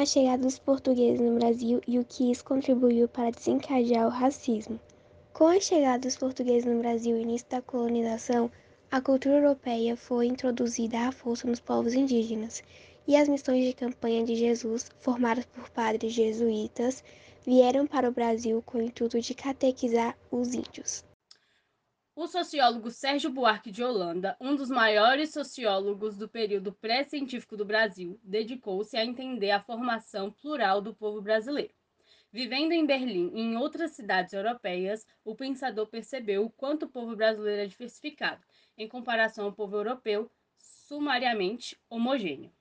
a chegada dos portugueses no Brasil e o que isso contribuiu para desencadear o racismo. Com a chegada dos portugueses no Brasil e início da colonização, a cultura europeia foi introduzida à força nos povos indígenas, e as missões de campanha de Jesus, formadas por padres jesuítas, vieram para o Brasil com o intuito de catequizar os índios. O sociólogo Sérgio Buarque de Holanda, um dos maiores sociólogos do período pré-científico do Brasil, dedicou-se a entender a formação plural do povo brasileiro. Vivendo em Berlim e em outras cidades europeias, o pensador percebeu o quanto o povo brasileiro é diversificado, em comparação ao povo europeu, sumariamente homogêneo.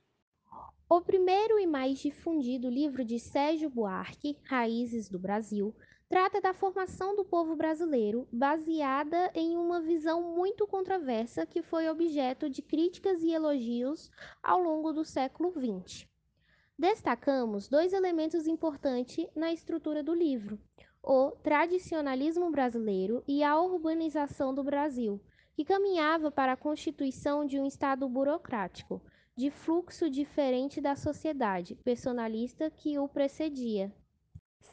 O primeiro e mais difundido livro de Sérgio Buarque, Raízes do Brasil, trata da formação do povo brasileiro, baseada em uma visão muito controversa que foi objeto de críticas e elogios ao longo do século XX. Destacamos dois elementos importantes na estrutura do livro: o tradicionalismo brasileiro e a urbanização do Brasil, que caminhava para a constituição de um Estado burocrático, de fluxo diferente da sociedade personalista que o precedia.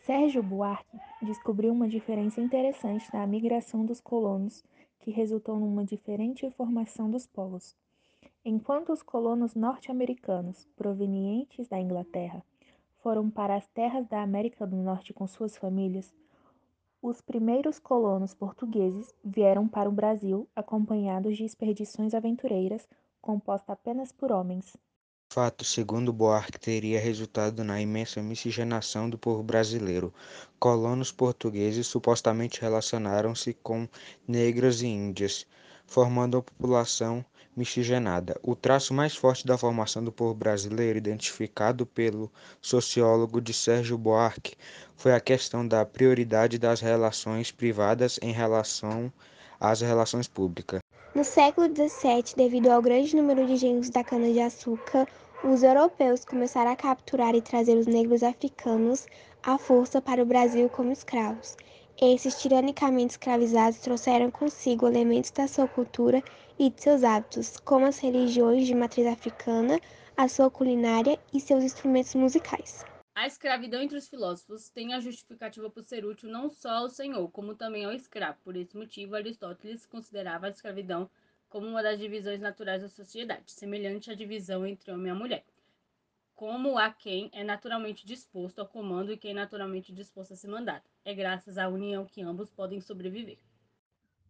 Sérgio Buarque descobriu uma diferença interessante na migração dos colonos, que resultou numa diferente formação dos povos. Enquanto os colonos norte-americanos, provenientes da Inglaterra, foram para as terras da América do Norte com suas famílias, os primeiros colonos portugueses vieram para o Brasil acompanhados de expedições aventureiras composta apenas por homens. Fato, segundo Buarque, teria resultado na imensa miscigenação do povo brasileiro. Colonos portugueses supostamente relacionaram-se com negros e índias, formando uma população miscigenada. O traço mais forte da formação do povo brasileiro, identificado pelo sociólogo de Sérgio Buarque, foi a questão da prioridade das relações privadas em relação às relações públicas. No século XVII, devido ao grande número de engenhos da cana-de-açúcar, os europeus começaram a capturar e trazer os negros africanos à força para o Brasil como escravos. Esses tiranicamente escravizados trouxeram consigo elementos da sua cultura e de seus hábitos, como as religiões de matriz africana, a sua culinária e seus instrumentos musicais. A escravidão entre os filósofos tem a justificativa por ser útil não só ao senhor, como também ao escravo. Por esse motivo, Aristóteles considerava a escravidão como uma das divisões naturais da sociedade, semelhante à divisão entre homem e mulher como a quem é naturalmente disposto ao comando e quem é naturalmente disposto a ser mandado. É graças à união que ambos podem sobreviver.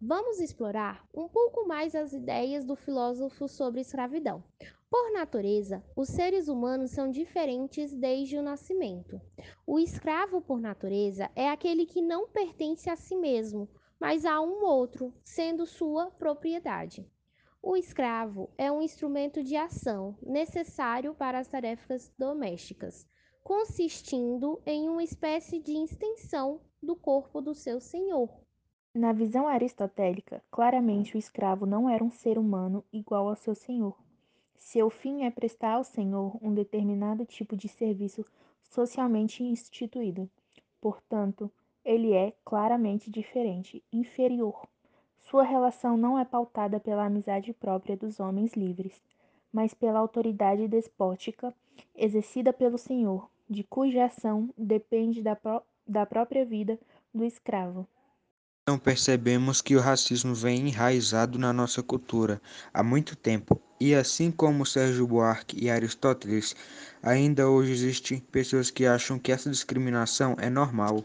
Vamos explorar um pouco mais as ideias do filósofo sobre escravidão. Por natureza, os seres humanos são diferentes desde o nascimento. O escravo, por natureza, é aquele que não pertence a si mesmo, mas a um outro, sendo sua propriedade. O escravo é um instrumento de ação necessário para as tarefas domésticas, consistindo em uma espécie de extensão do corpo do seu senhor. Na visão aristotélica, claramente o escravo não era um ser humano igual ao seu senhor. Seu fim é prestar ao senhor um determinado tipo de serviço socialmente instituído. Portanto, ele é claramente diferente, inferior. Sua relação não é pautada pela amizade própria dos homens livres, mas pela autoridade despótica exercida pelo senhor, de cuja ação depende da, pró da própria vida do escravo. Então percebemos que o racismo vem enraizado na nossa cultura há muito tempo, e assim como Sérgio Buarque e Aristóteles, ainda hoje existem pessoas que acham que essa discriminação é normal.